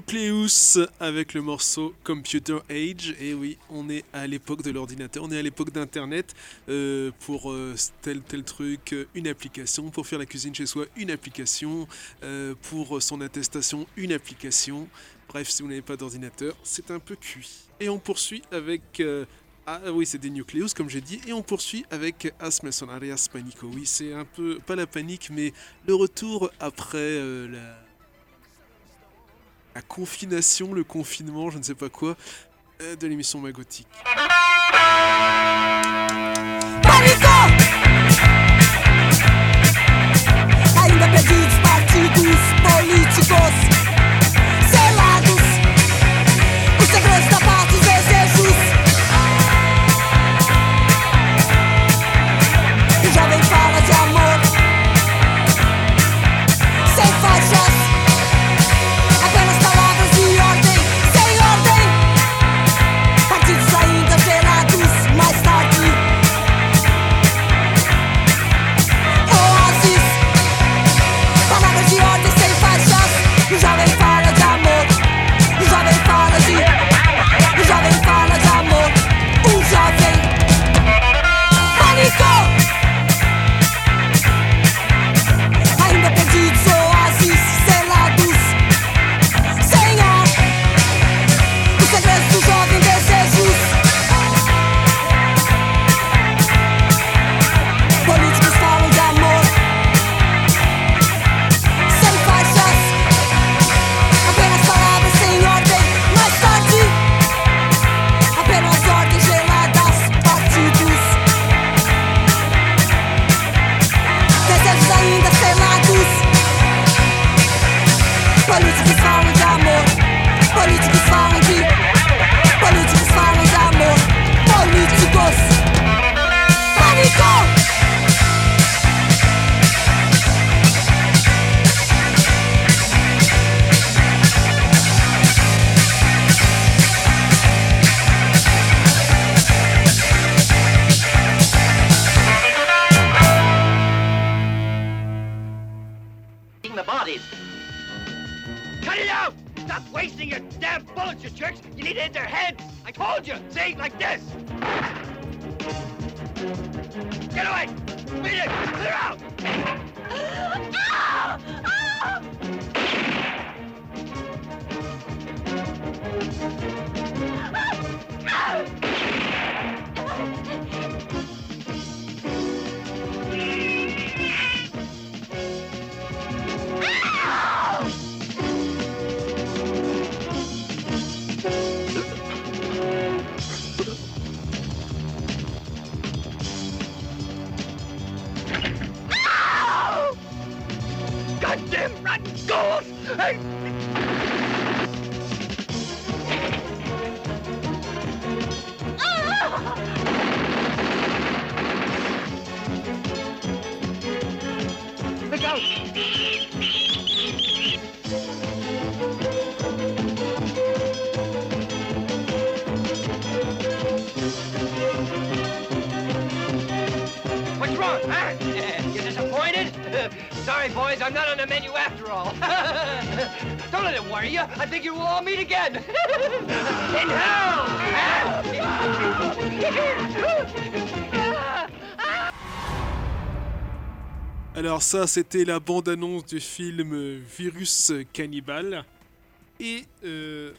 Nucleus avec le morceau Computer Age. Et oui, on est à l'époque de l'ordinateur, on est à l'époque d'Internet. Euh, pour euh, tel tel truc, euh, une application. Pour faire la cuisine chez soi, une application. pour son attestation, une application. Bref, si vous n'avez pas d'ordinateur, c'est un peu cuit. Et on poursuit avec... Ah oui, c'est des Nucleus, comme j'ai dit. Et on poursuit avec As Arias Panico. Oui, c'est un peu, pas la panique, mais le retour après la la confination, le confinement, je ne sais pas quoi, euh, de l'émission políticos ça, c'était la bande-annonce du film Virus Cannibal. Et... Euh...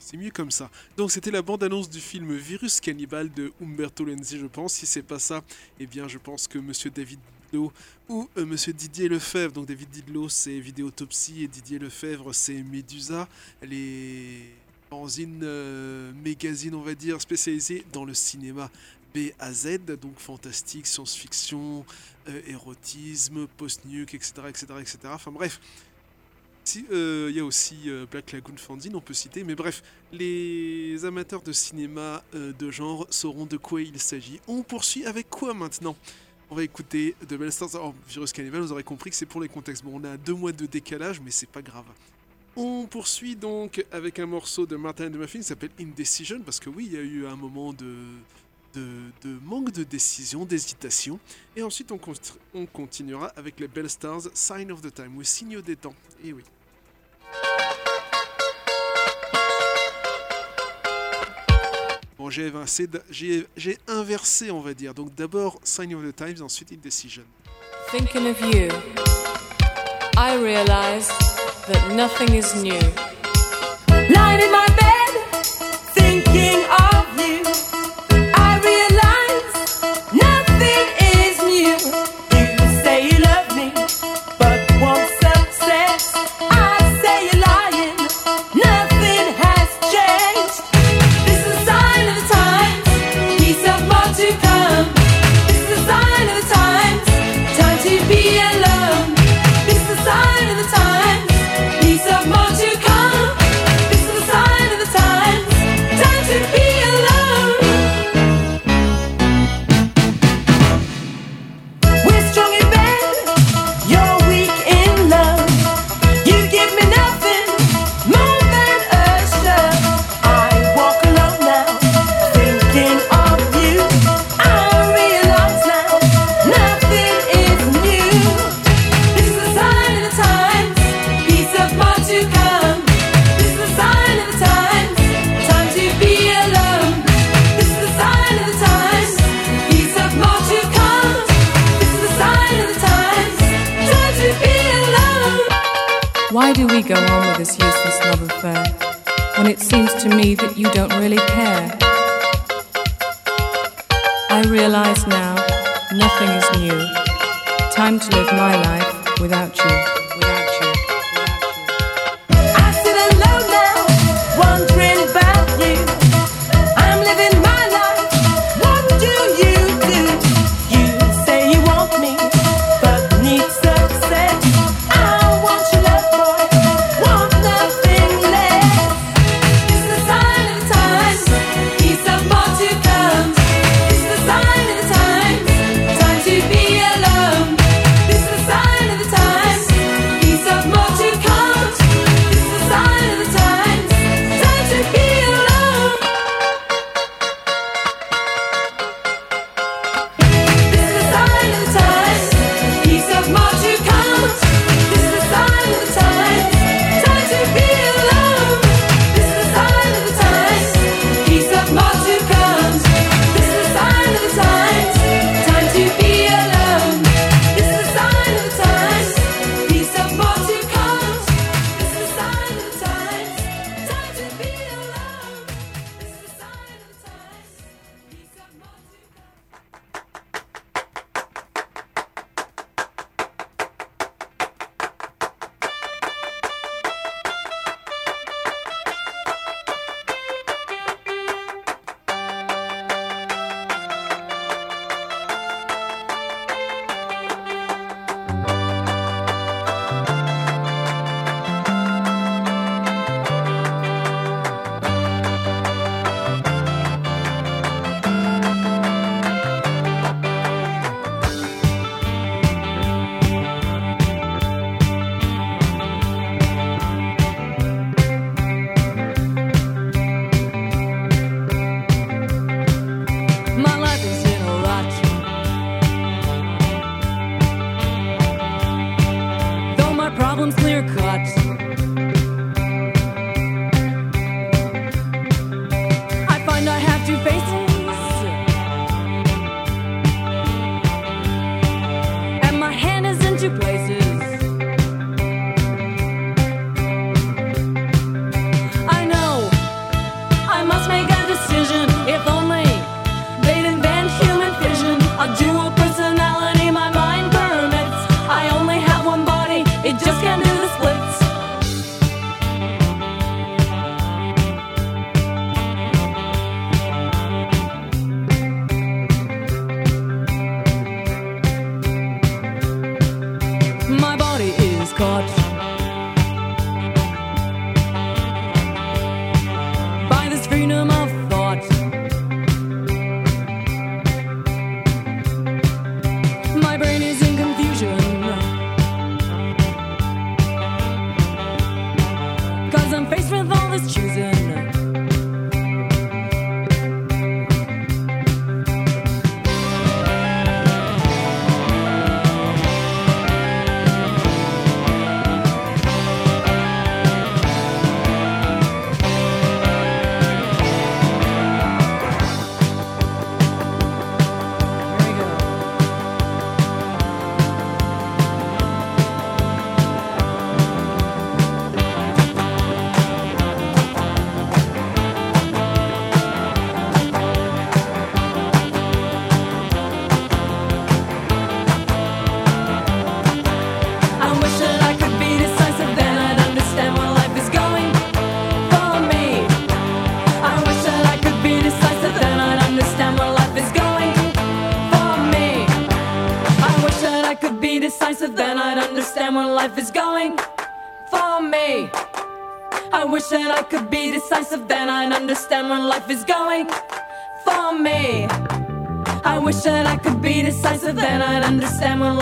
C'est mieux comme ça. Donc c'était la bande-annonce du film Virus Cannibal de Umberto Lenzi, je pense. Si c'est pas ça, eh bien je pense que Monsieur David Didlot ou euh, Monsieur Didier Lefebvre, donc David Didlot c'est Vidéotopsie et Didier Lefebvre c'est Medusa, les fanzines, euh, magazines on va dire, spécialisés dans le cinéma B à Z, donc fantastique, science-fiction, euh, érotisme, post-nuke, etc., etc., etc. Enfin bref, il euh, y a aussi euh, Black Lagoon Fanzine, on peut citer, mais bref, les amateurs de cinéma de genre sauront de quoi il s'agit. On poursuit avec quoi maintenant? On va écouter The Bell Stars. Alors, Virus Cannibal, vous aurez compris que c'est pour les contextes. Bon, on a deux mois de décalage, mais c'est pas grave. On poursuit donc avec un morceau de Martin the Muffin qui s'appelle Indecision, parce que oui, il y a eu un moment de, de, manque de décision, d'hésitation. Et ensuite, on, continuera avec les Bell Stars Sign of the Time, ou Signaux des temps. Et oui. Bon, j'ai inversé, on va dire. Donc d'abord Sign of the Times, ensuite Indecision. Thinking of you, I realize that nothing is new. Light in my bed. go on with this useless love affair when it seems to me that you don't really care? I realize now nothing is new. Time to live my life without you.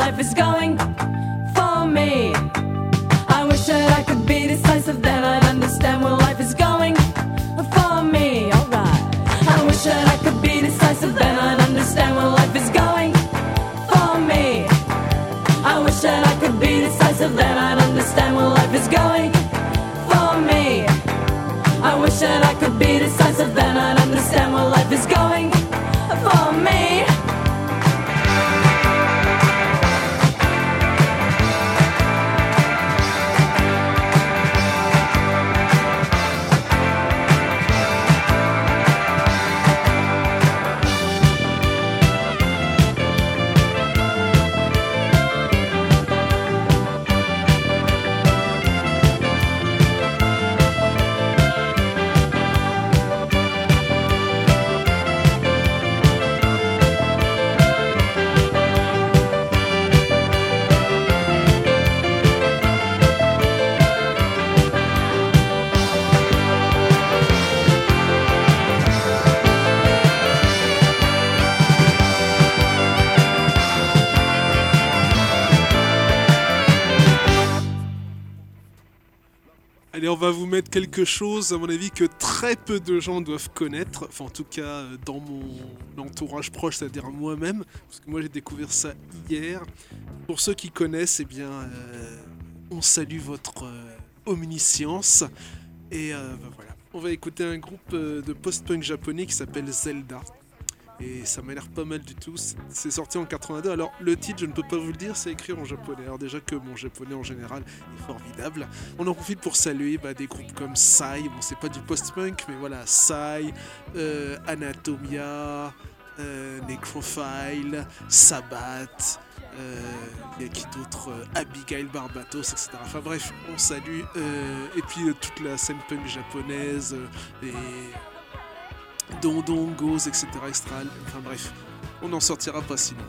Life is going quelque chose, à mon avis, que très peu de gens doivent connaître. Enfin, en tout cas, euh, dans mon entourage proche, c'est-à-dire moi-même. Parce que moi, j'ai découvert ça hier. Pour ceux qui connaissent, eh bien, euh, on salue votre euh, omniscience. Et bah, voilà. On va écouter un groupe de post-punk japonais qui s'appelle Zelda. Et ça m'a l'air pas mal du tout. C'est- sorti en 82. Alors, le titre, je ne peux pas vous le dire, c'est écrit en japonais. Alors, déjà que mon japonais en général est formidable. On en profite pour saluer bah, des groupes comme Psy. Bon, c'est pas du post-punk, mais voilà, Psy, euh, Anatomia, euh, Necrophile, Sabbath. euh, Il y a qui d'autre euh, Abigail Barbatos, etc. Enfin bref, on salue. euh, et puis euh, toute la scène punk japonaise, euh, les Dondongos, etc. Estral. Enfin bref, on n'en sortira pas sinon.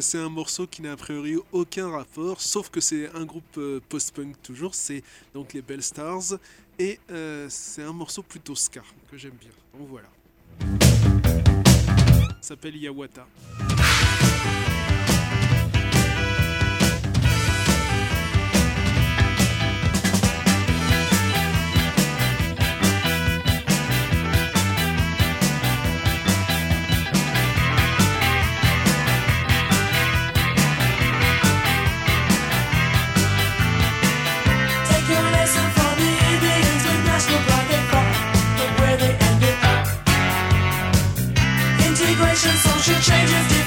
c'est un morceau qui n'a a priori aucun rapport, sauf que c'est un groupe euh, post-punk toujours, c'est donc les Bell Stars, et euh, c'est un morceau plutôt ska que j'aime bien. Donc voilà. S'appelle Yawata. Revolution, social changes.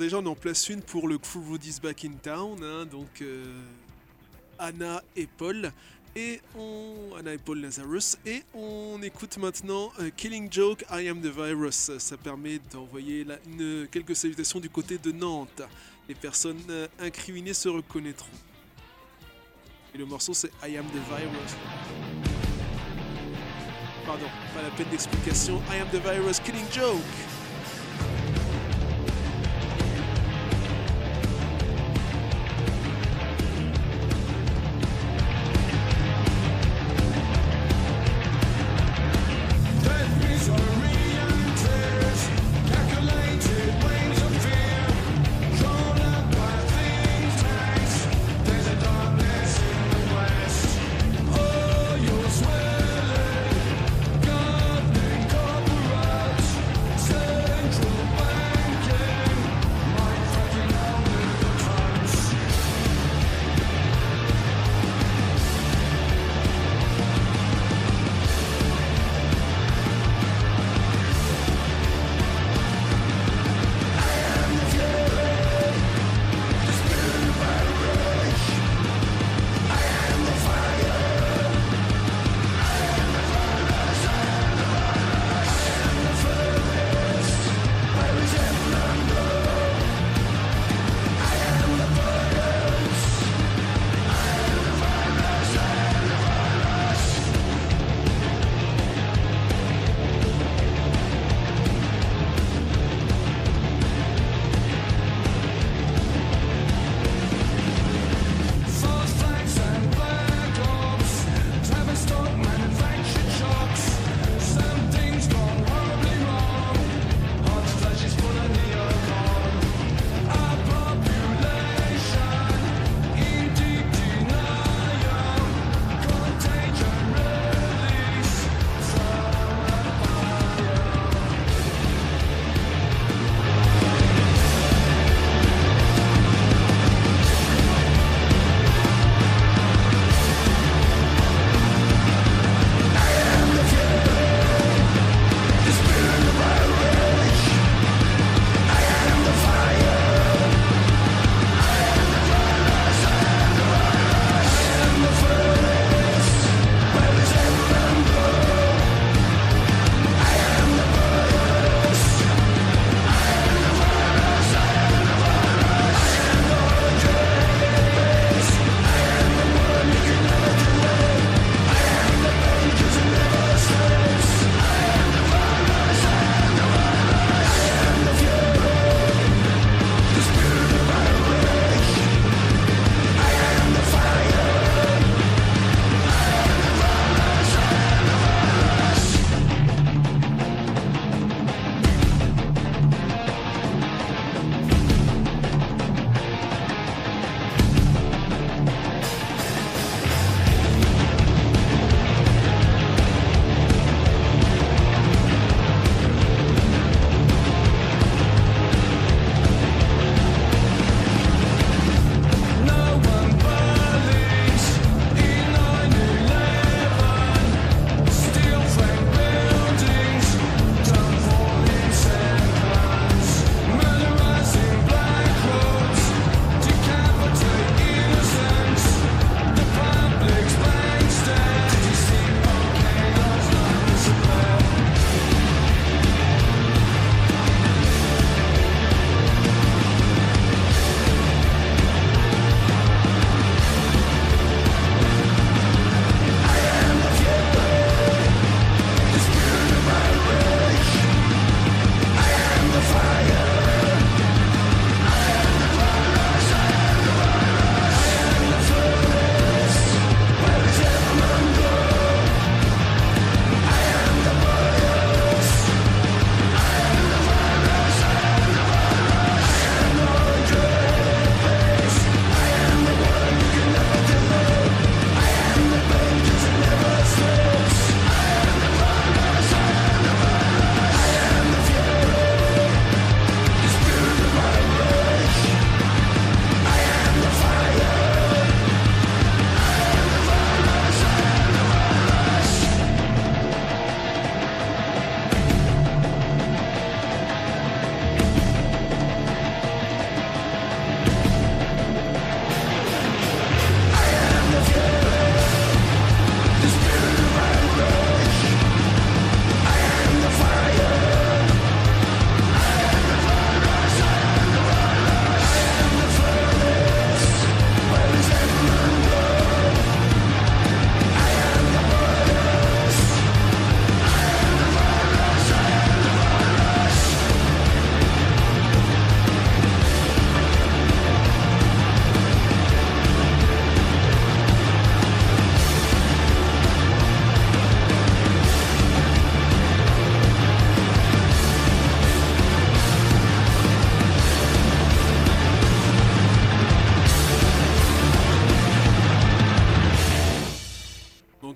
déjà, on en place une pour le Crew Rudy's Back in Town, hein, donc euh, Anna et Paul. Et on... Anna et Paul Lazarus. Et on écoute maintenant euh, Killing Joke, I Am the Virus. Ça permet d'envoyer quelques salutations du côté de Nantes. Les personnes euh, incriminées se reconnaîtront. Et le morceau c'est I Am the Virus. Pardon, pas la peine d'explication. I Am the Virus, Killing Joke.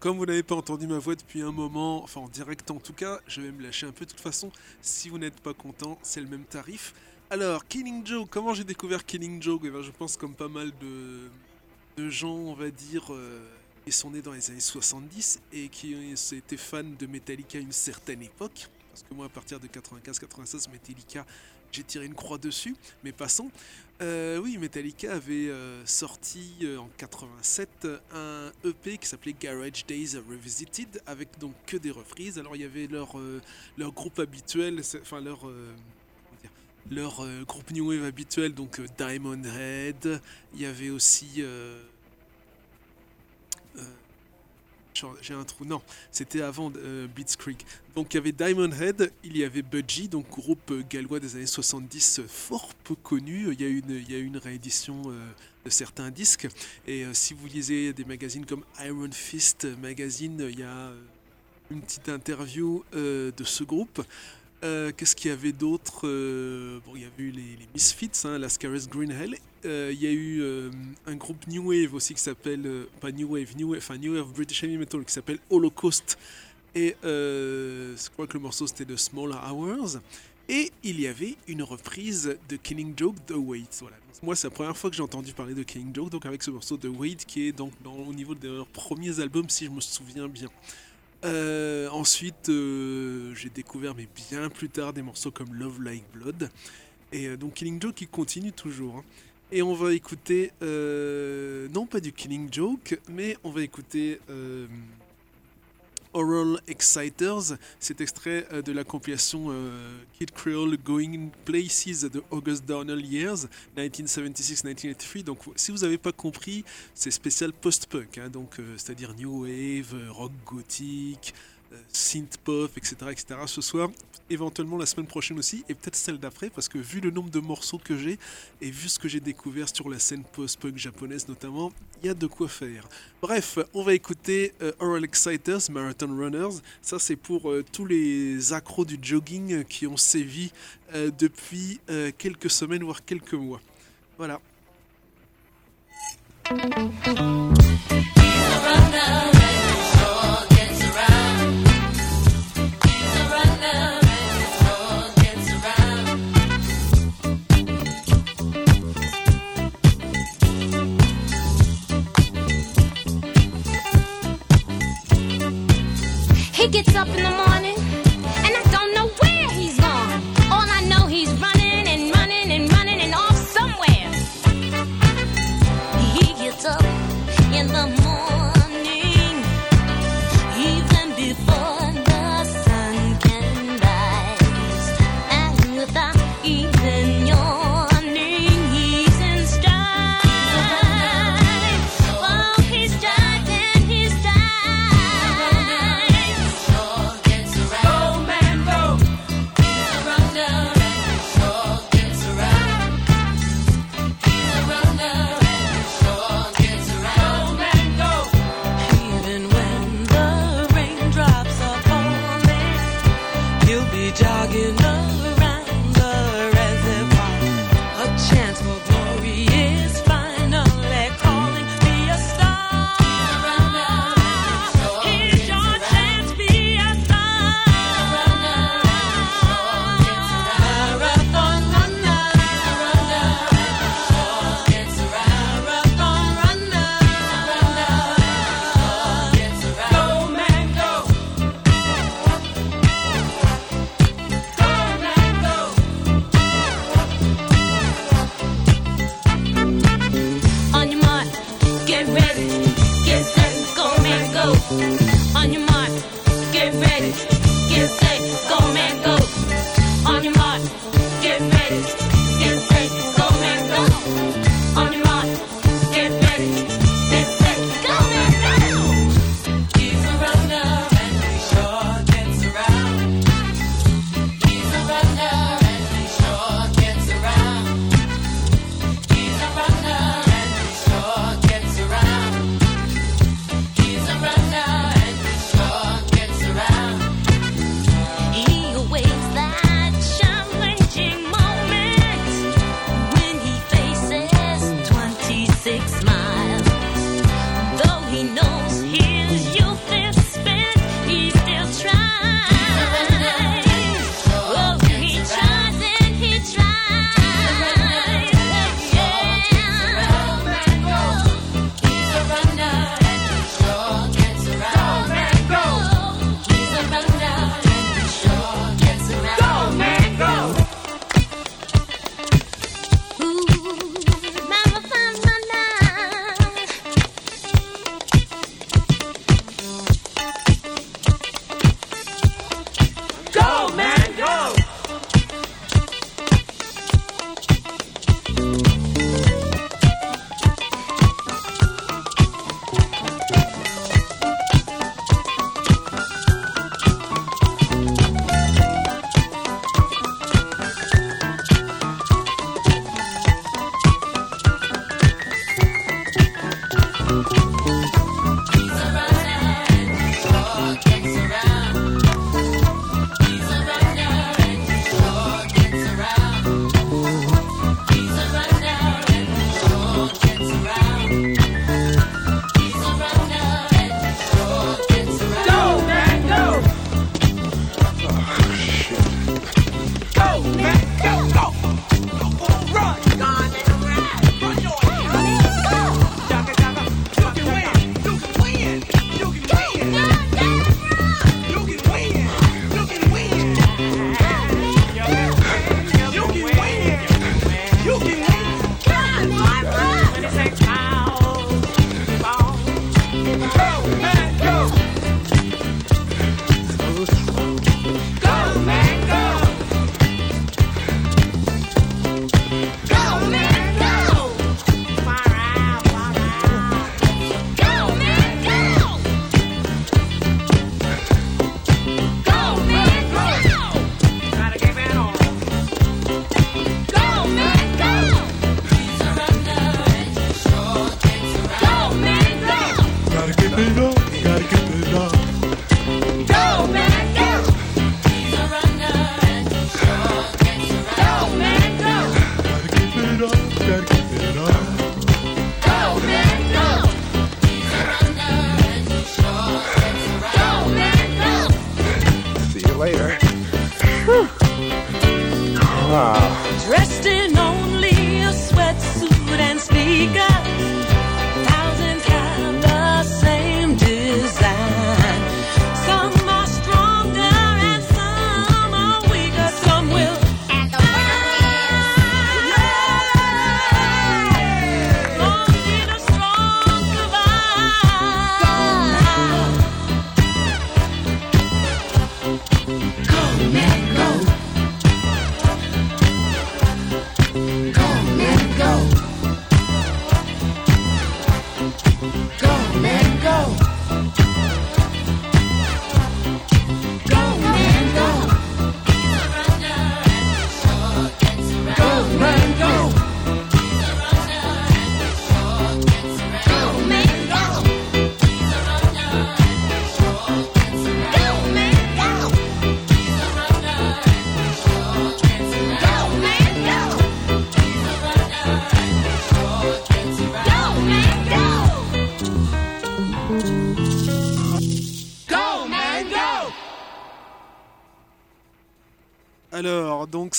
Comme vous n'avez pas entendu ma voix depuis un moment, enfin en direct en tout cas, je vais me lâcher un peu de toute façon. Si vous n'êtes pas content, c'est le même tarif. Alors, Killing Joke, comment j'ai découvert Killing Joke? Eh ben, Je pense comme pas mal de, gens, on va dire, euh, qui sont nés dans les années 70 et qui ont- étaient fans de Metallica à une certaine époque. Parce que moi, à partir de 95-96, Metallica, j'ai tiré une croix dessus. Mais passons. Euh, oui, Metallica avait euh, sorti euh, en 87 un EP qui s'appelait Garage Days Revisited avec donc que des reprises. Alors il y avait leur, groupe habituel, enfin leur, dire, leur groupe New Wave habituel, donc Diamond Head. Il y avait aussi. euh, euh, genre, J'ai un trou. Non, c'était avant euh, Blitzkrieg. Donc il y avait Diamond Head, il y avait Budgie, donc groupe euh, gallois des années 70 euh, fort peu connu. Il y a une, il y a une réédition euh, de certains disques. Et si vous lisez des magazines comme Iron Fist Magazine, il y a une petite interview de ce groupe. Euh, Qu'est-ce qu'il y avait d'autre Euh, Bon, il y avait eu les, les Misfits, hein, Lascaris Green Hell. Euh, il y a eu un groupe New Wave aussi qui s'appelle, pas New Wave, New Wave, enfin New Wave British Heavy Metal qui s'appelle Holocaust. Et je crois que le morceau c'était de Smaller Hours. Et il y avait une reprise de Killing Joke The Wait. Voilà. Moi, c'est la première fois que j'ai entendu parler de Killing Joke, donc avec ce morceau de Wait qui est donc dans, au niveau de leurs premiers albums, si je me souviens bien. Euh, ensuite, euh, j'ai découvert, mais bien plus tard, des morceaux comme Love Like Blood. Et euh, donc Killing Joke qui continue toujours. hein. Et on va écouter, non pas du Killing Joke, mais on va écouter Oral Exciters. C'est extrait euh, de la compilation euh, Kid Creole Going Places de August Darnell Years 1976-1983. Donc si vous n'avez pas compris, c'est spécial post-punk, hein, donc euh, c'est-à-dire new wave, rock gothique, euh, synth pop, etc., etc. Ce soir, éventuellement la semaine prochaine aussi, et peut-être celle d'après, parce que vu le nombre de morceaux que j'ai et vu ce que j'ai découvert sur la scène post-punk japonaise notamment, il y a de quoi faire. Bref, on va écouter euh, Oral Exciters, Marathon Runners. Ça, c'est pour euh, tous les accros du jogging qui ont sévi euh, depuis quelques semaines, voire quelques mois. Voilà. He gets up in the morning,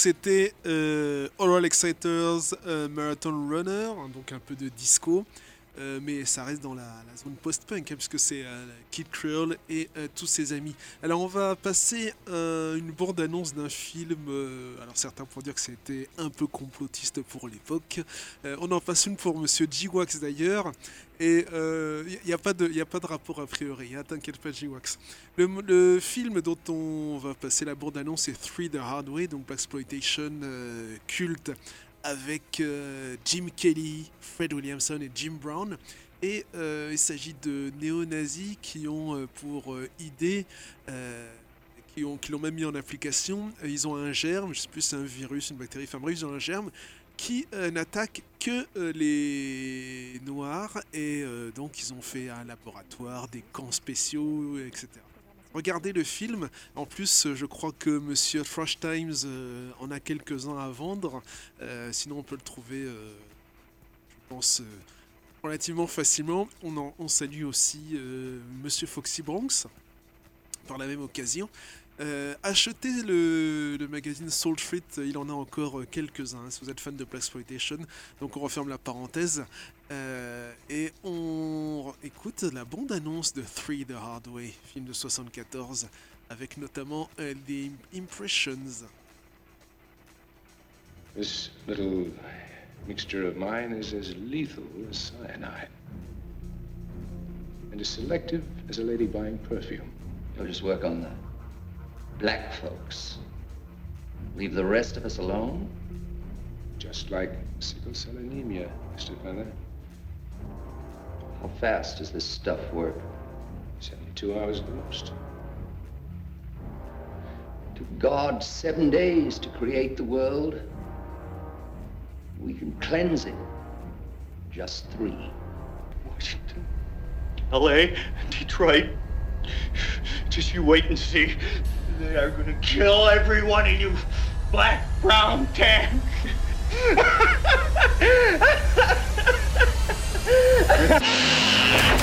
c'était euh, Oral Exciters euh, Marathon Runner, hein, donc un peu de disco, euh, mais ça reste dans la, la zone post-punk, hein, puisque c'est euh, Kid Creole et tous ses amis. Alors, on va passer une bande-annonce d'un film, alors certains pourraient dire que c'était un peu complotiste pour l'époque. On en passe une pour Monsieur G-Wax d'ailleurs, et il n'y a, pas de- y a pas de rapport a priori, hein, t'inquiète pas G-Wax. Le, film dont on va passer la bande-annonce c'est Three the Hard Way, donc Blaxploitation euh, culte avec euh, Jim Kelly, Fred Williamson et Jim Brown. Et euh, il s'agit de néo-nazis qui ont euh, pour euh, idée, euh, qui ont- qui l'ont même mis en application, euh, ils ont un germe, je sais plus c'est un virus, une bactérie, enfin bref, ils ont un germe qui euh, n'attaque que euh, les noirs et euh, donc ils ont fait un laboratoire, des camps spéciaux, etc. Regardez le film. En plus, euh, je crois que Monsieur Thrush Times euh, en a quelques-uns à vendre. Euh, sinon, on peut le trouver, euh, je pense, euh, relativement facilement. On, en- on salue aussi euh, Monsieur Foxy Bronx par la même occasion. Euh, achetez le, le magazine Soul Street, il en a encore euh, quelques-uns hein, si vous êtes fan de Blaxploitation. Donc on referme la parenthèse. Euh, et on écoute la bande-annonce de Three the Hard Way, film de 74, avec notamment euh, des impressions. This little mixture of mine is as lethal as cyanide. And as selective as a lady buying perfume. You'll just work on the black folks. Leave the rest of us alone? Just like sickle cell anemia, Mr. Feather. How fast does this stuff work? 72 hours at the most. Took God seven days to create the world. We can cleanse it. Just three. Washington, LA, Detroit. Just you wait and see. They are gonna kill every one of you, black, brown, tan.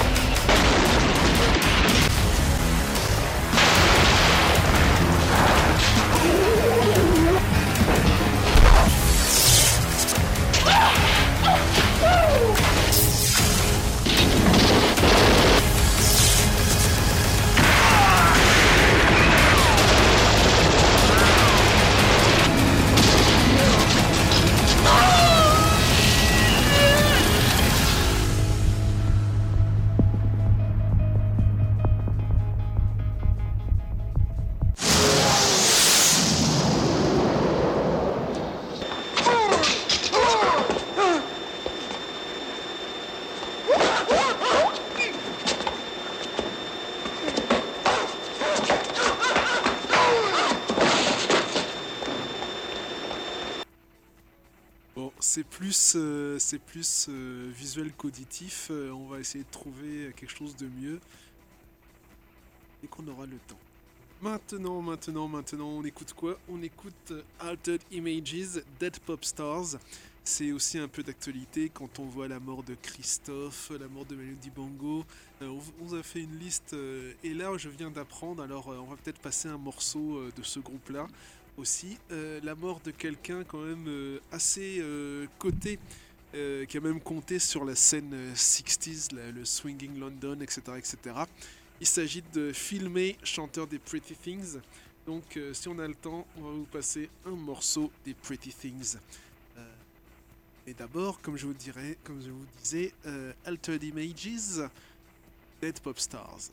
c'est plus euh, visuel qu'auditif. Euh, on va essayer de trouver quelque chose de mieux et qu'on aura le temps. Maintenant, maintenant, maintenant, on écoute quoi? On écoute euh, Altered Images, Dead Pop Stars. C'est aussi un peu d'actualité quand on voit la mort de Christophe, la mort de Manu Dibango. Euh, on, a fait une liste et là je viens d'apprendre, alors on va peut-être passer un morceau de ce groupe-là aussi. La mort de quelqu'un quand même assez coté, euh, qui a même compté sur la scène euh, 60s, la- le Swinging London, etc. etc. Il s'agit de May, chanteur des Pretty Things. Donc euh, si on a le temps, on va vous passer un morceau des Pretty Things. Euh, et d'abord, comme je vous dirais, comme je vous disais, euh, Altered Images, Dead Pop Stars.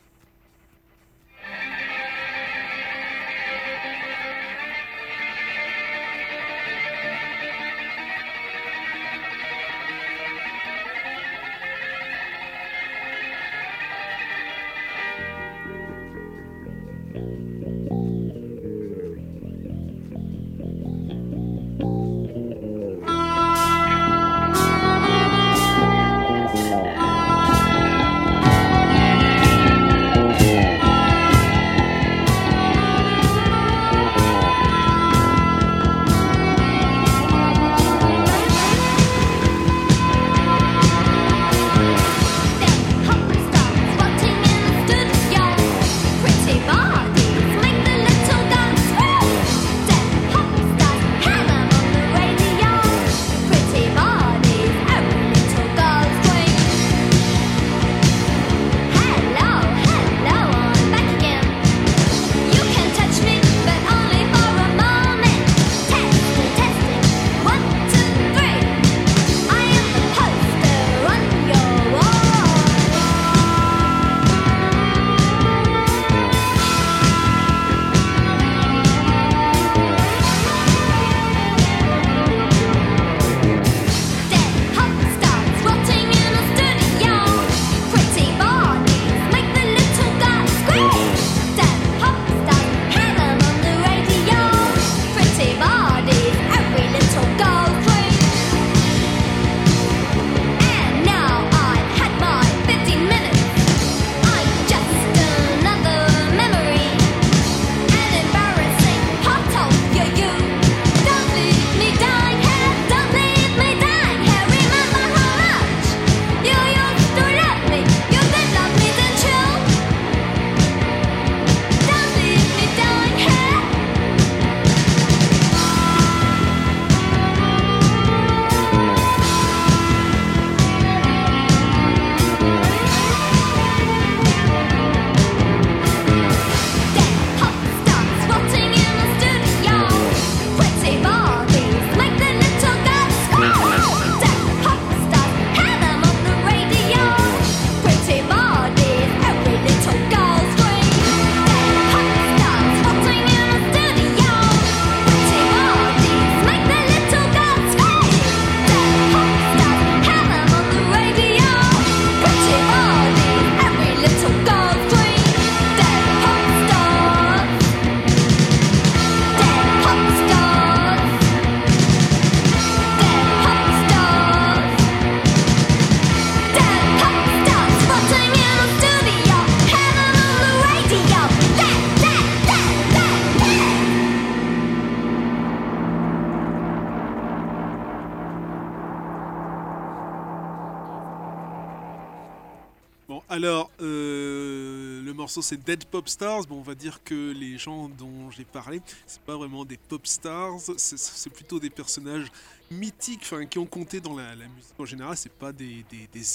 Alors, euh, le morceau c'est Dead Pop Stars. Bon, on va dire que les gens dont j'ai parlé, c'est pas vraiment des pop stars, c'est- plutôt des personnages mythiques, enfin, qui ont compté dans la, musique en général. C'est pas des,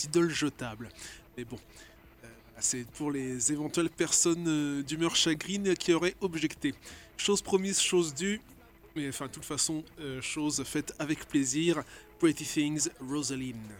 idoles jetables. Mais bon, euh, c'est pour les éventuelles personnes euh, d'humeur chagrine qui auraient objecté. Chose promise, chose due. Mais enfin, de toute façon, chose faite avec plaisir. Pretty Things, Rosaline.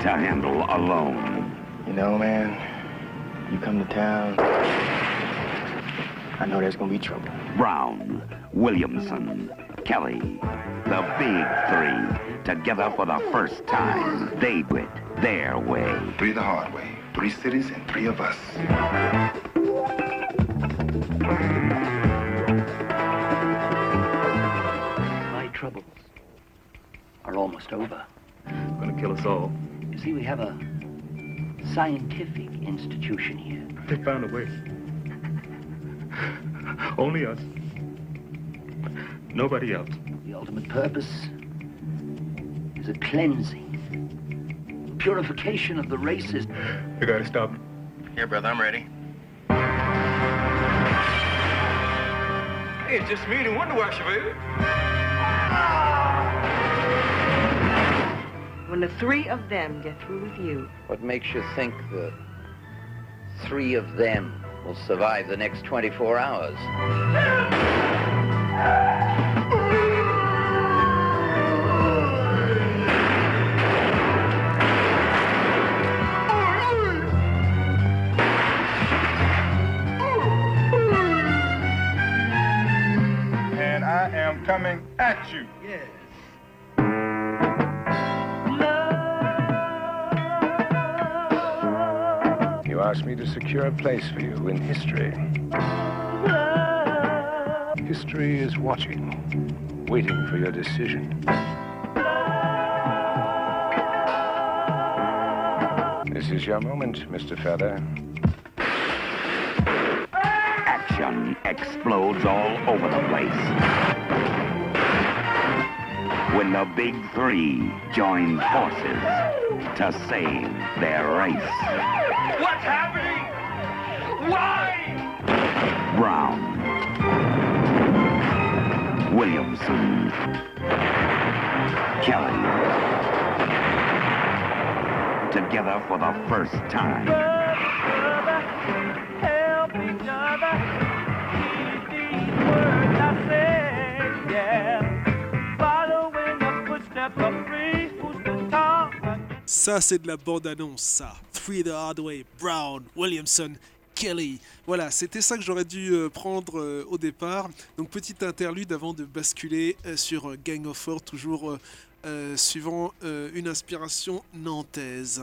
To handle alone. You know, man, you come to town, I know there's gonna be trouble. Brown, Williamson, Kelly, the big three, together for the first time. They do it their way. Three the hard way. Three cities and three of us. My troubles are almost over. Gonna kill us all. You see, we have a scientific institution here. They found a way. Only us. Nobody else. The ultimate purpose is a cleansing, purification of the races. You gotta stop. Here, brother, I'm ready. Hey, it's just me and Wonder Wash, baby. When the three of them get through with you, What makes you think the three of them will survive the next 24 hours? And I am coming at you. You asked me to secure a place for you in history. History is watching, waiting for your decision. This is your moment, Mr. Feather. Action explodes all over the place. When the big three join forces to save their race. What's happening? Why? Brown, Williamson, Kelly. Together for the first time. Help each other. Ça, c'est de la bande-annonce, ça. Three the Hard Way, Brown, Williamson, Kelly. Voilà, c'était ça que j'aurais dû euh, prendre euh, au départ. Donc, petite interlude avant de basculer euh, sur Gang of Four, toujours suivant une inspiration nantaise.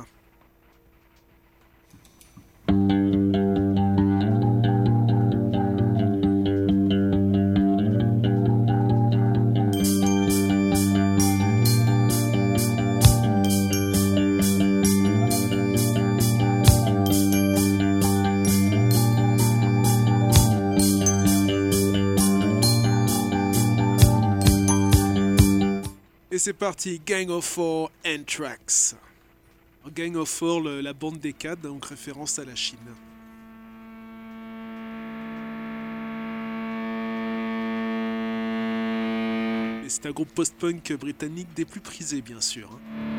Et c'est parti, Gang of Four, Anthrax. Gang of Four, la bande des cadres, donc référence à la Chine. Et c'est un groupe post-punk britannique des plus prisés, bien sûr. hein.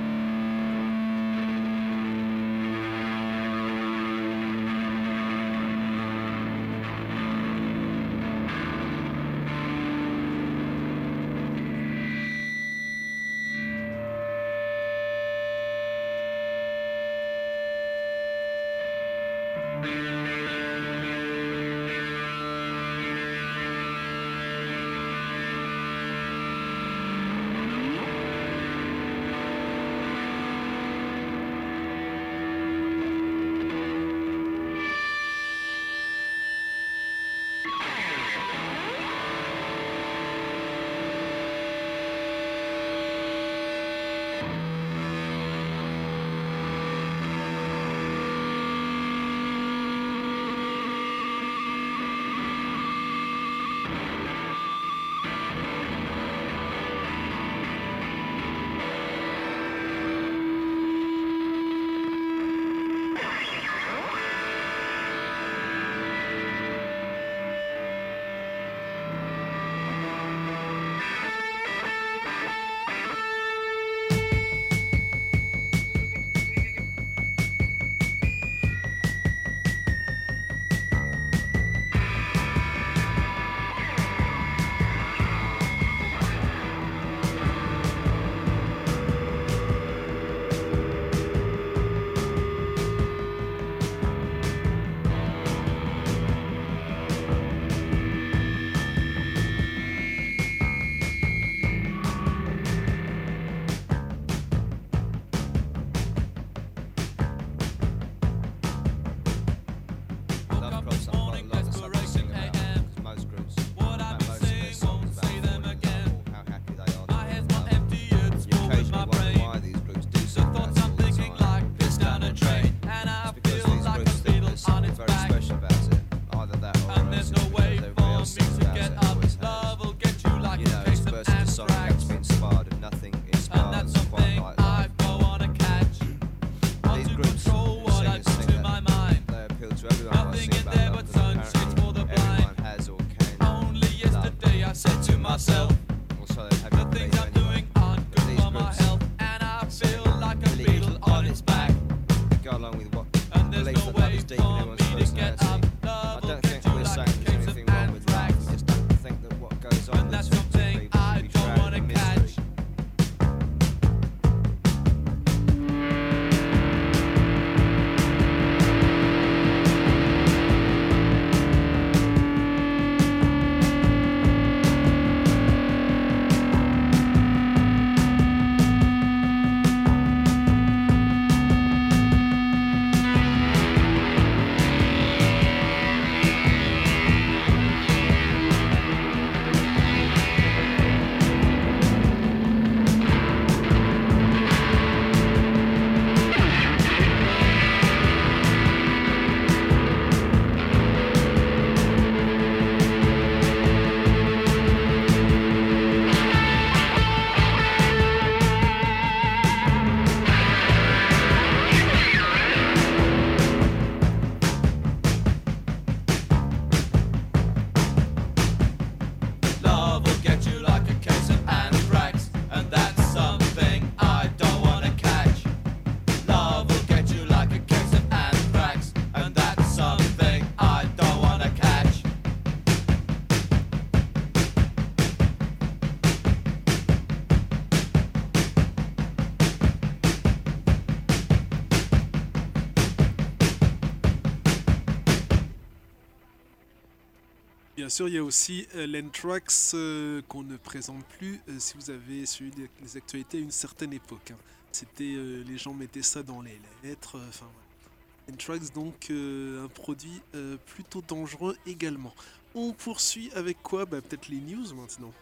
Sûr, il y a aussi euh, l'Entrax euh, qu'on ne présente plus euh, si vous avez suivi les, actualités à une certaine époque. hein. C'était, les gens mettaient ça dans les lettres. Enfin voilà. Entrax, donc un produit plutôt dangereux également. On poursuit avec quoi? Bah, Peut-être les news maintenant.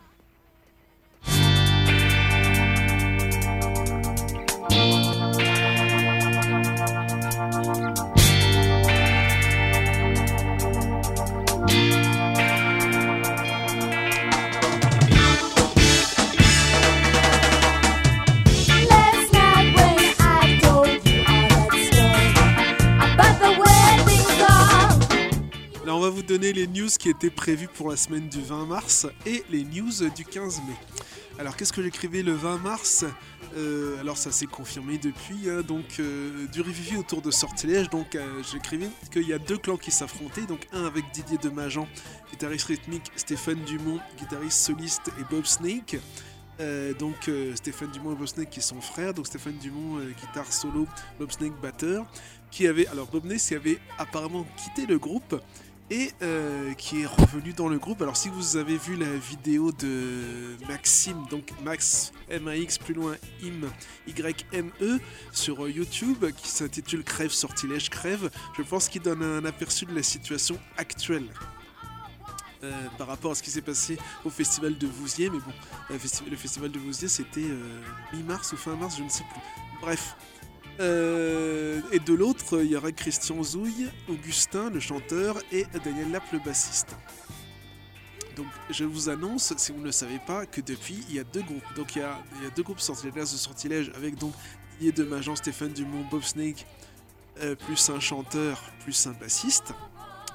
Va vous donner les news qui étaient prévues pour la semaine du 20 mars et les news du 15 mai. Alors, qu'est-ce que j'écrivais le 20 mars? Euh, Alors, ça s'est confirmé depuis. hein, donc, euh, du revivi autour de Sortilège. Donc, euh, j'écrivais qu'il y a deux clans qui s'affrontaient. Donc, un avec Didier Demajan, guitariste rythmique, Stéphane Dumont, guitariste soliste, et Bob Snake. Euh, donc Stéphane Dumont et Bob Snake qui sont frères, donc Stéphane Dumont euh, guitare solo, Bob Snake batteur, qui avait alors Bob Snake avait apparemment quitté le groupe et euh, qui est revenu dans le groupe. Alors si vous avez vu la vidéo de Maxime, donc Max M-A-X plus loin im Y-M-E sur euh, YouTube qui s'intitule Crève sortilège crève, je pense qu'il donne un aperçu de la situation actuelle. euh, par rapport à ce qui s'est passé au festival de Vouziers, mais bon, le festi- le festival de Vouziers c'était mi-mars ou fin mars, je ne sais plus. Bref. Euh, et de l'autre, il y aura Christian Zouille, Augustin, le chanteur, et Daniel Lapp, le bassiste. Donc, je vous annonce, si vous ne le savez pas, que depuis, il y a deux groupes. Donc, il y a, il y a deux groupes sortilèges de sortilège avec donc Didier de Majan, Stéphane Dumont, Bob Snake, euh, plus un chanteur, plus un bassiste.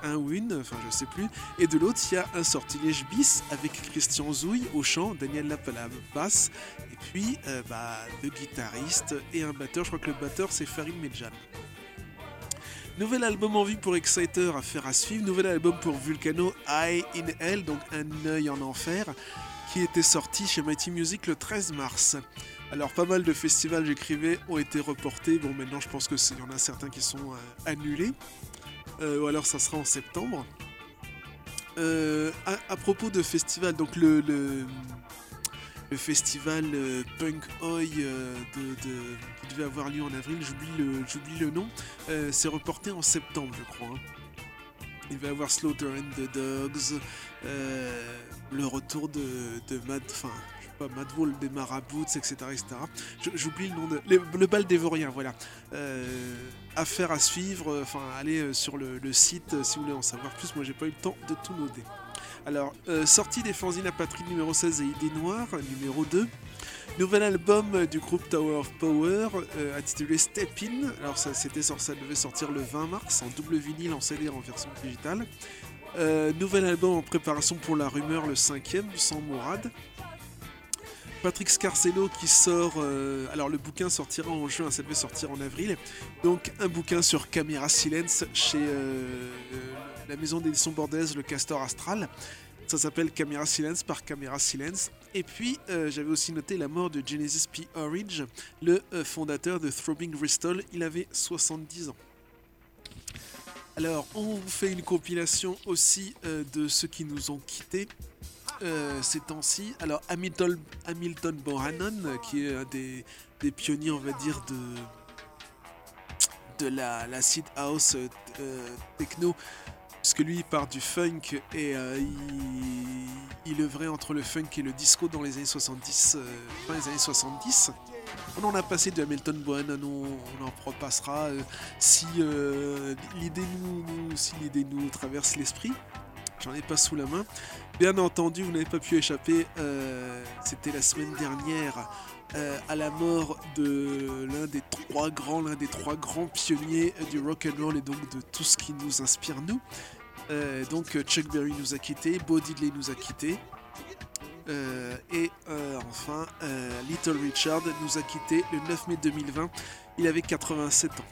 Un ou une, enfin je sais plus. Et de l'autre, il y a un sortilège bis avec Christian Zouille au chant, Daniel Lapp à la basse, et puis euh, bah, deux guitaristes et un batteur. Je crois que le batteur c'est Farid Medjan. Nouvel album en vue pour Exciter à faire à suivre. Nouvel album pour Vulcano, Eye in Hell, donc un œil en enfer, qui était sorti chez Mighty Music le 13 mars. Alors pas mal de festivals, j'écrivais, ont été reportés. Bon maintenant je pense que il y en a certains qui sont euh, annulés. Euh, ou alors ça sera en septembre. Euh, à, propos de festivals, donc le, le, festival euh, Punk Oi qui devait avoir lieu en avril, j'oublie le, le nom, c'est reporté en septembre, je crois. hein. Il va y avoir Slaughter and the Dogs, le retour de, de Mad, pas, Wall des Marabouts, etc. etc. J'oublie le nom de. Le, bal des Vauriens, voilà. Affaire à suivre, euh, enfin, allez euh, sur le, site euh, si vous voulez en savoir plus. Moi, j'ai pas eu le temps de tout noter. Alors, sortie des fanzines Apatrie numéro 16 et Idées Noires, numéro 2. Nouvel album du groupe Tower of Power, intitulé Step In. Alors, ça, c'était, ça devait sortir le 20 mars en double vinyle, en CD, en version digitale. Nouvel album en préparation pour La Rumeur, le cinquième, sans Mourad. Patrick Scarcello qui sort. euh, alors le bouquin sortira en juin, ça devait sortir en avril. Donc un bouquin sur Camera Silence chez euh, euh, la maison d'édition bordelaise Le Castor Astral. Ça s'appelle Camera Silence par Camera Silence. Et puis j'avais aussi noté la mort de Genesis P. Orridge, le fondateur de Throbbing Bristol. Il avait 70 ans. Alors, on fait une compilation aussi de ceux qui nous ont quittés euh, ces temps-ci. Alors, Hamilton, Hamilton Bohannon, qui est un des, pionniers, on va dire, de, la, seed house euh, techno, puisque lui, il part du funk et euh, il, il œuvrait entre le funk et le disco dans les années 70, euh, fin des années 70. On en a passé de Hamilton Bohannon, on, en repassera si l'idée nous traverse l'esprit. J'en ai pas sous la main. Bien entendu, vous n'avez pas pu échapper. euh, C'était la semaine dernière euh, à la mort de l'un des trois grands, l'un des trois grands pionniers du rock and roll et donc de tout ce qui nous inspire nous. Euh, donc Chuck Berry nous a quittés, Bo Diddley nous a quittés. Et enfin, Little Richard nous a quittés le 9 mai 2020. Il avait 87 ans.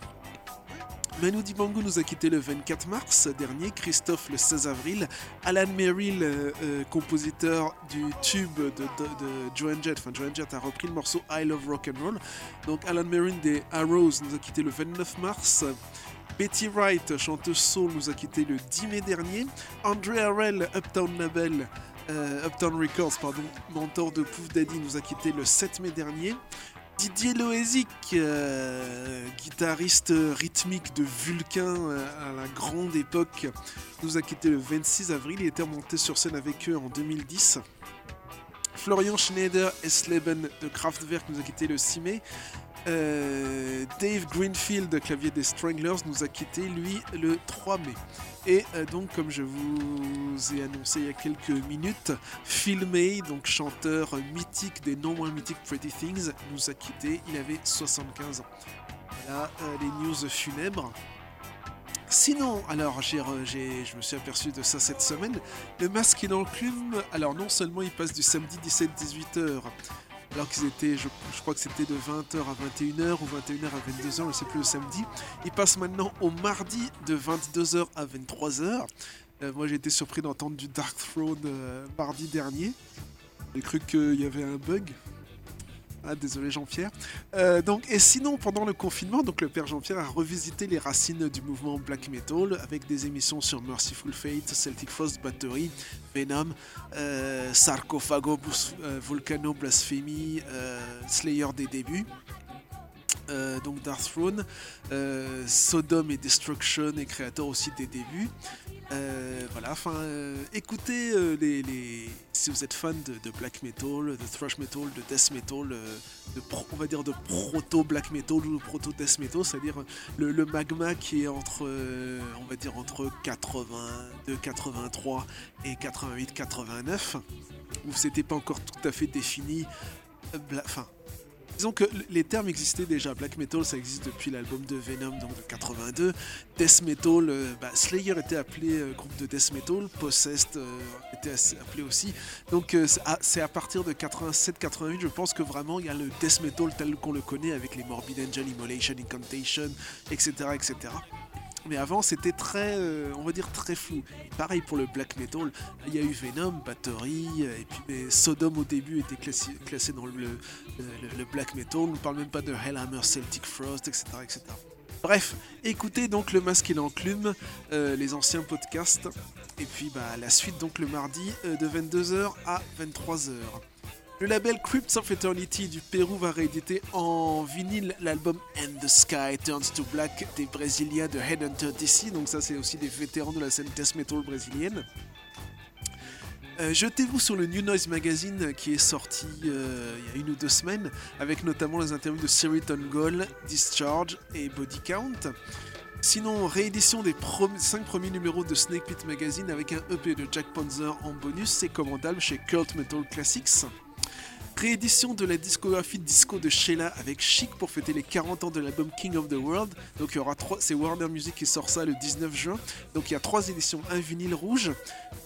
Manu Dibango nous a quitté le 24 mars dernier, Christophe le 16 avril, Alan Merrill, euh, euh, compositeur du tube de, de, Joan Jett, enfin Joan Jett a repris le morceau I Love Rock and Roll. Donc Alan Merrill des Arrows nous a quitté le 29 mars. Betty Wright, chanteuse soul, nous a quitté le 10 mai dernier. Andre Harrell, Uptown Label, euh, Uptown Records, pardon, mentor de Puff Daddy, nous a quitté le 7 mai dernier. Didier Loézic, euh, guitariste rythmique de Vulcain euh, à la grande époque, nous a quitté le 26 avril. Il était remonté sur scène avec eux en 2010. Florian Schneider Esleben de Kraftwerk nous a quitté le 6 mai. Euh, Dave Greenfield, clavier des Stranglers, nous a quitté lui le 3 mai. Et euh, donc, comme je vous ai annoncé il y a quelques minutes, Phil May, donc chanteur mythique des non moins mythiques Pretty Things, nous a quitté. Il avait 75 ans. Voilà euh, les news funèbres. Sinon, alors j'ai, je me suis aperçu de ça cette semaine, le masque et l'enclume, alors non seulement il passe du samedi 17-18h, alors qu'ils étaient, je, crois que c'était de 20h à 21h ou 21h à 22h, je ne sais plus le samedi, il passe maintenant au mardi de 22h à 23h. Euh, moi j'ai été surpris d'entendre du Dark Throne euh, mardi dernier. J'ai cru qu'il y avait un bug. Ah, désolé Jean-Pierre. Euh, et sinon, pendant le confinement, donc le père Jean-Pierre a revisité les racines du mouvement black metal avec des émissions sur Merciful Fate, Celtic Frost, Battery, Venom, euh, Sarcophago, euh, Volcano, Blasphemy, Slayer des débuts. donc Dark Throne, Sodom et Destruction et Creator aussi des débuts. Euh, voilà, enfin, euh, écoutez euh, les, les- si vous êtes fan de, black metal, de thrash metal, de death metal, euh, de pro- on va dire de proto black metal ou proto death metal, c'est-à-dire le, le magma qui est entre, euh, on va dire entre 82, 83 et 88, 89, où c'était pas encore tout à fait défini. euh, Enfin, Disons que les termes existaient déjà. Black metal, ça existe depuis l'album de Venom, donc de 82. Death metal, euh, bah, Slayer était appelé euh, groupe de death metal. Possessed euh, était appelé aussi. Donc c'est à- c'est à partir de 87-88, je pense que vraiment il y a le death metal tel qu'on le connaît avec les Morbid Angel, Immolation, Incantation, etc. etc. Mais avant, c'était très, euh, on va dire, très flou. Pareil pour le black metal. Il y a eu Venom, Battery, euh, et puis mais Sodom au début était classé, dans le, black metal. On ne parle même pas de Hellhammer, Celtic Frost, etc. etc. Bref, écoutez donc le masque et l'enclume, euh, les anciens podcasts, et puis bah, la suite donc le mardi de 22h à 23h. Le label Crypts of Eternity du Pérou va rééditer en vinyle l'album And the Sky Turns to Black des Brésiliens de Headhunter DC. Donc ça c'est aussi des vétérans de la scène death metal brésilienne. Euh, Jetez-vous sur le New Noise Magazine qui est sorti euh, il y a une ou deux semaines avec notamment les interviews de Siri Tongol, Discharge et Body Count. Sinon, réédition des 5 premiers numéros de Snake Pit Magazine avec un EP de Jack Panzer en bonus, c'est commandable chez Cult Metal Classics. Réédition de la discographie disco de Sheila avec Chic pour fêter les 40 ans de l'album King of the World. Donc il y aura trois, c'est Warner Music qui sort ça le 19 juin. Donc il y a trois éditions, un vinyle rouge,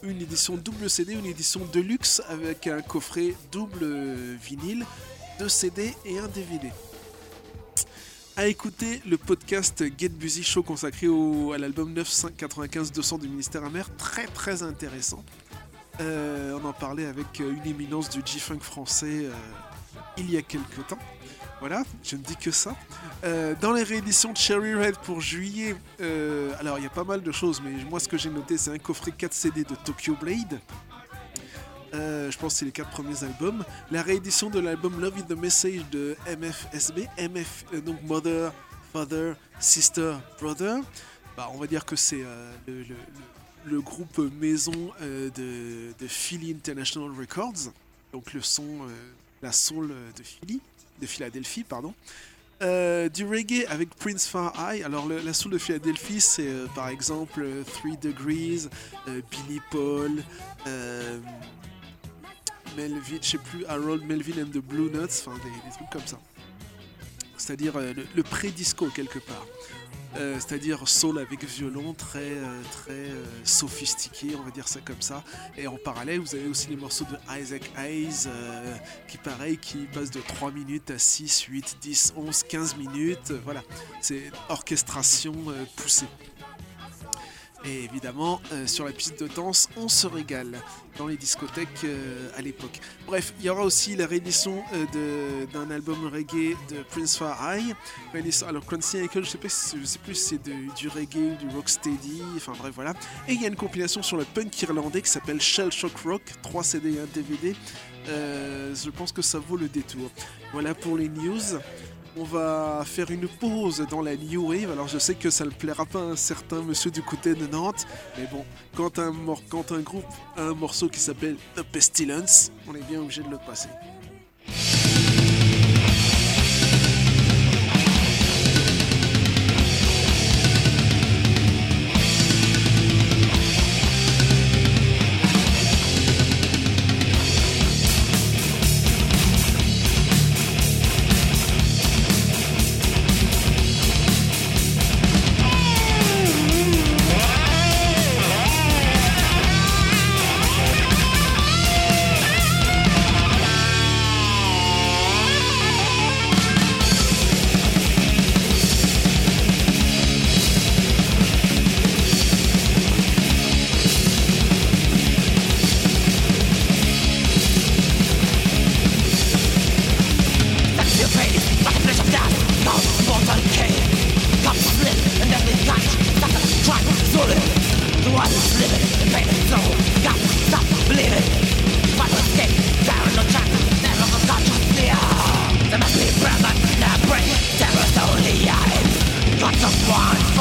une édition double CD, une édition deluxe avec un coffret double vinyle, deux CD et un DVD. À écouter le podcast Get Busy Show consacré à l'album 995-200 du ministère amer, très très intéressant. Euh, on en parlait avec euh, une éminence du G-Funk français euh, il y a quelques temps. Voilà, je ne dis que ça. Dans les rééditions de Cherry Red pour juillet, alors il y a pas mal de choses, mais moi ce que j'ai noté c'est un coffret 4 CD de Tokyo Blade. Je pense que c'est les quatre premiers albums. La réédition de l'album Love is the Message de MFSB, MF, donc Mother, Father, Sister, Brother. Bah, on va dire que c'est le- le groupe maison euh, de, Philly International Records, donc euh, la soul euh, de Philly, de Philadelphie, pardon. Du reggae avec Prince Far High. Alors la soul de Philadelphie, c'est par exemple euh, Three Degrees, Billy Paul, Melvin, je Harold Melvin and the Blue Nuts, enfin des, des trucs comme ça. C'est-à-dire euh, le, pré-disco quelque part. Euh, c'est-à-dire soul avec violon très euh, très sophistiqué, on va dire ça comme ça. Et en parallèle, vous avez aussi les morceaux de Isaac Hayes qui pareil qui passent de 3 minutes à 6, 8, 10, 11, 15 minutes. Voilà, c'est orchestration poussée. Et évidemment, euh, sur la piste de danse, on se régale dans les discothèques euh, à l'époque. Bref, il y aura aussi la réédition euh, d'un album reggae de Prince Far High. Réédition- Alors, Quincy Michael, je sais, pas je sais plus si c'est du reggae, du rocksteady, enfin bref, voilà. Et il y a une compilation sur le punk irlandais qui s'appelle Shell Shock Rock, 3 CD et 1 DVD. Je pense que ça vaut le détour. Voilà pour les news. On va faire une pause dans la New Wave. Alors je sais que ça ne plaira pas à un certain monsieur du côté de Nantes, mais bon, quand un, groupe a un morceau qui s'appelle The Pestilence, on est bien obligé de le passer. You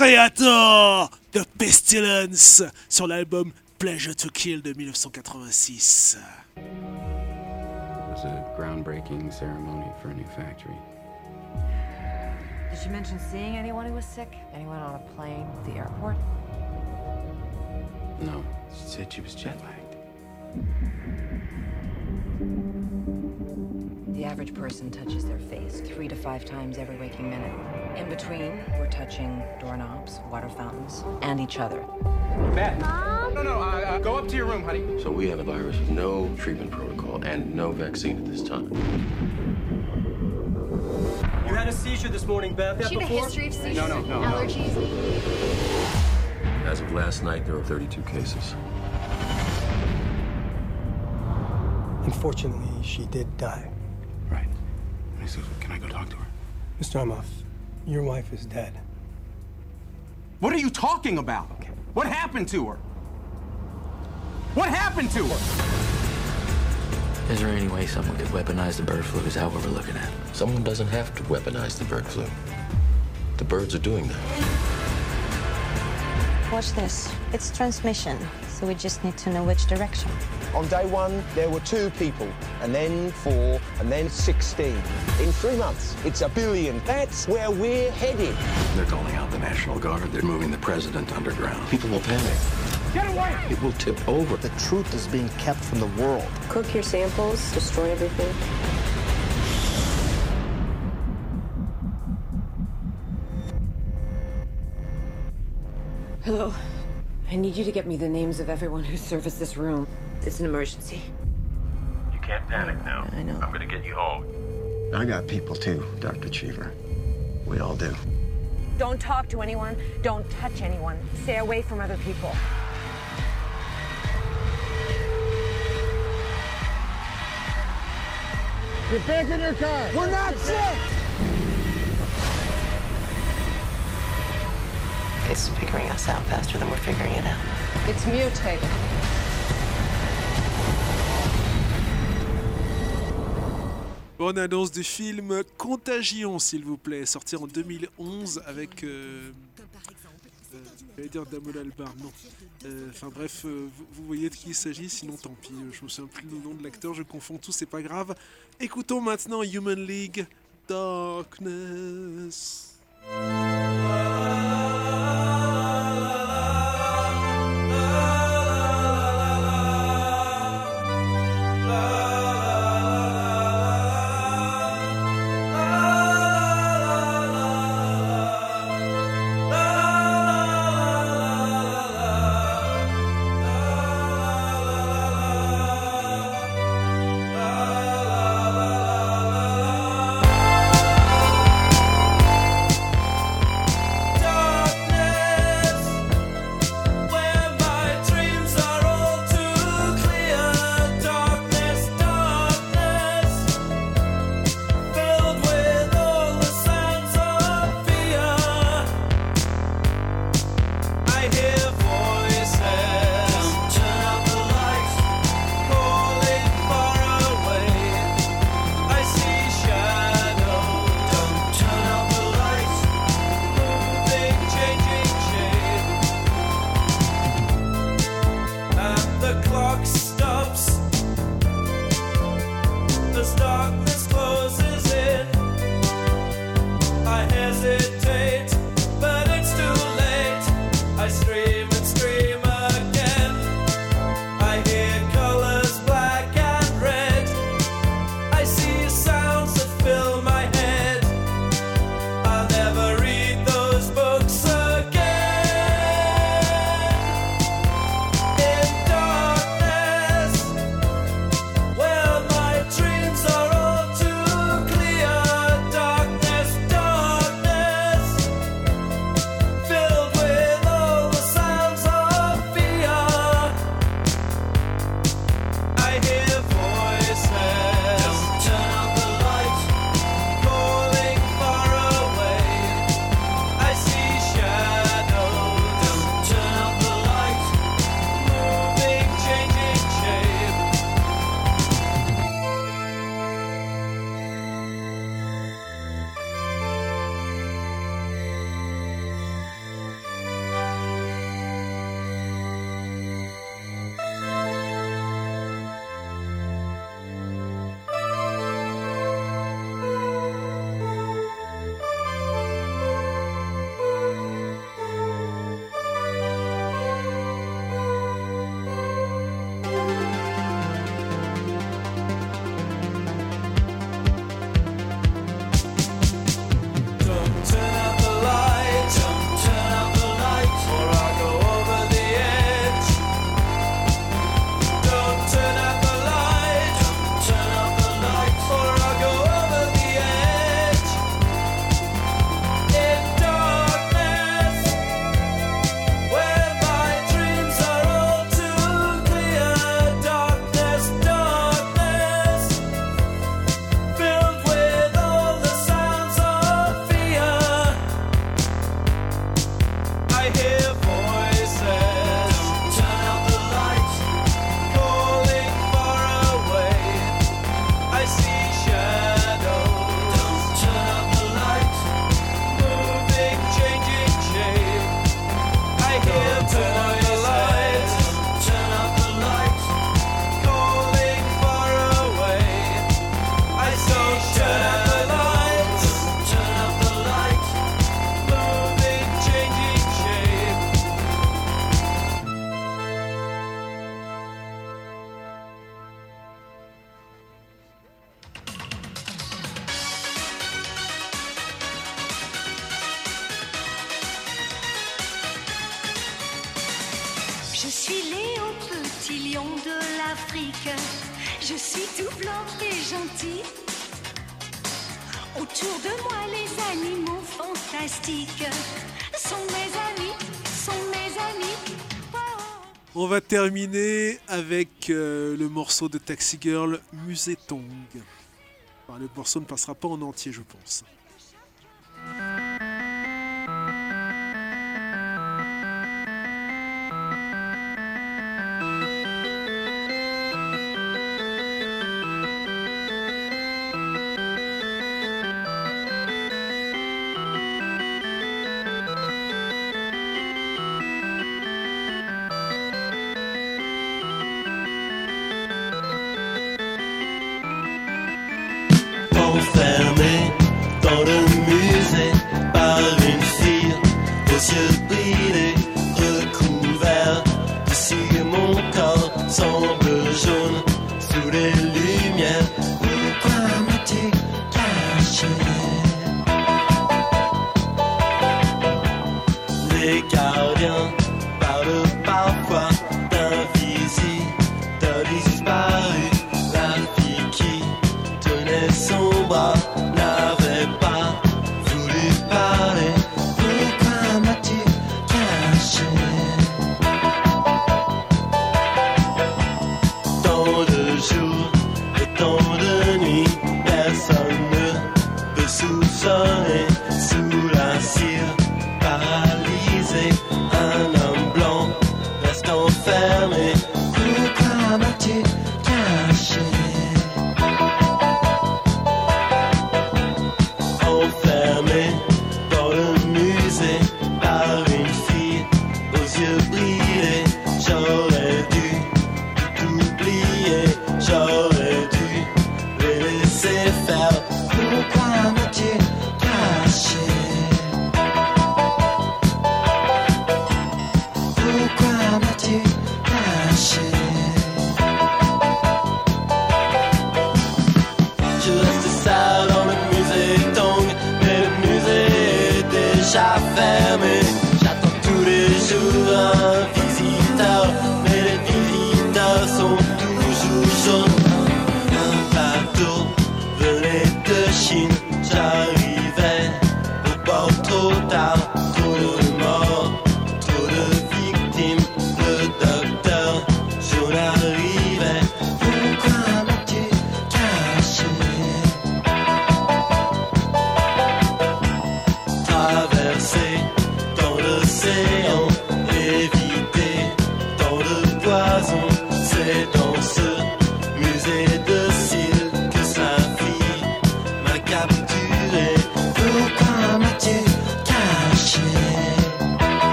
Creator de Pestilence sur l'album Pleasure to Kill de 1986. It was a groundbreaking ceremony for a new factory. Did she mention seeing anyone who was sick? Anyone on a plane at the airport? No, she said she was jet lagged. The average person touches their face three to five times every waking minute. In between, we're touching doorknobs, water fountains, and each other. Beth. No, no, uh, uh, go up to your room, honey. So we have a virus with no treatment protocol and no vaccine at this time. You had a seizure this morning, Beth. She had a history of seizures, No, no, no, no. allergies. As of last night, there were 32 cases. Unfortunately, she did die. Right. He says, Can I go talk to her? Mr. Amoff, your wife is dead. What are you talking about? What happened to her? What happened to her? Is there any way someone could weaponize the bird flu? Is that what we're looking at? Someone doesn't have to weaponize the bird flu. The birds are doing that. Watch this. It's transmission, so we just need to know which direction. On day one, there were two people, and then four, and then 16. In three months, it's a billion. That's where we're headed. They're calling out the National Guard. They're moving the president underground. People will panic. Get away! It will tip over. The truth is being kept from the world. Cook your samples, destroy everything. Hello. I need you to get me the names of everyone who serviced this room. It's an emergency. You can't panic now. I know. I'm gonna get you home. I got people too, Dr. Cheever. We all do. Don't talk to anyone. Don't touch anyone. Stay away from other people. Get back in your car. We're not sick. It's figuring us out faster than we're figuring it out. It's. Bonne annonce du film Contagion, s'il vous plaît, sorti en 2011 avec. Euh, euh, dire Damol Albar, non. Euh, enfin bref, euh, vous, vous, voyez de qui il s'agit, sinon tant pis, euh, je me souviens plus du nom de l'acteur, je confonds tout, c'est pas grave. Écoutons maintenant Human League Darkness. Terminé avec euh, le morceau de Taxi Girl, Musetong. Le morceau ne passera pas en entier, je pense. sun.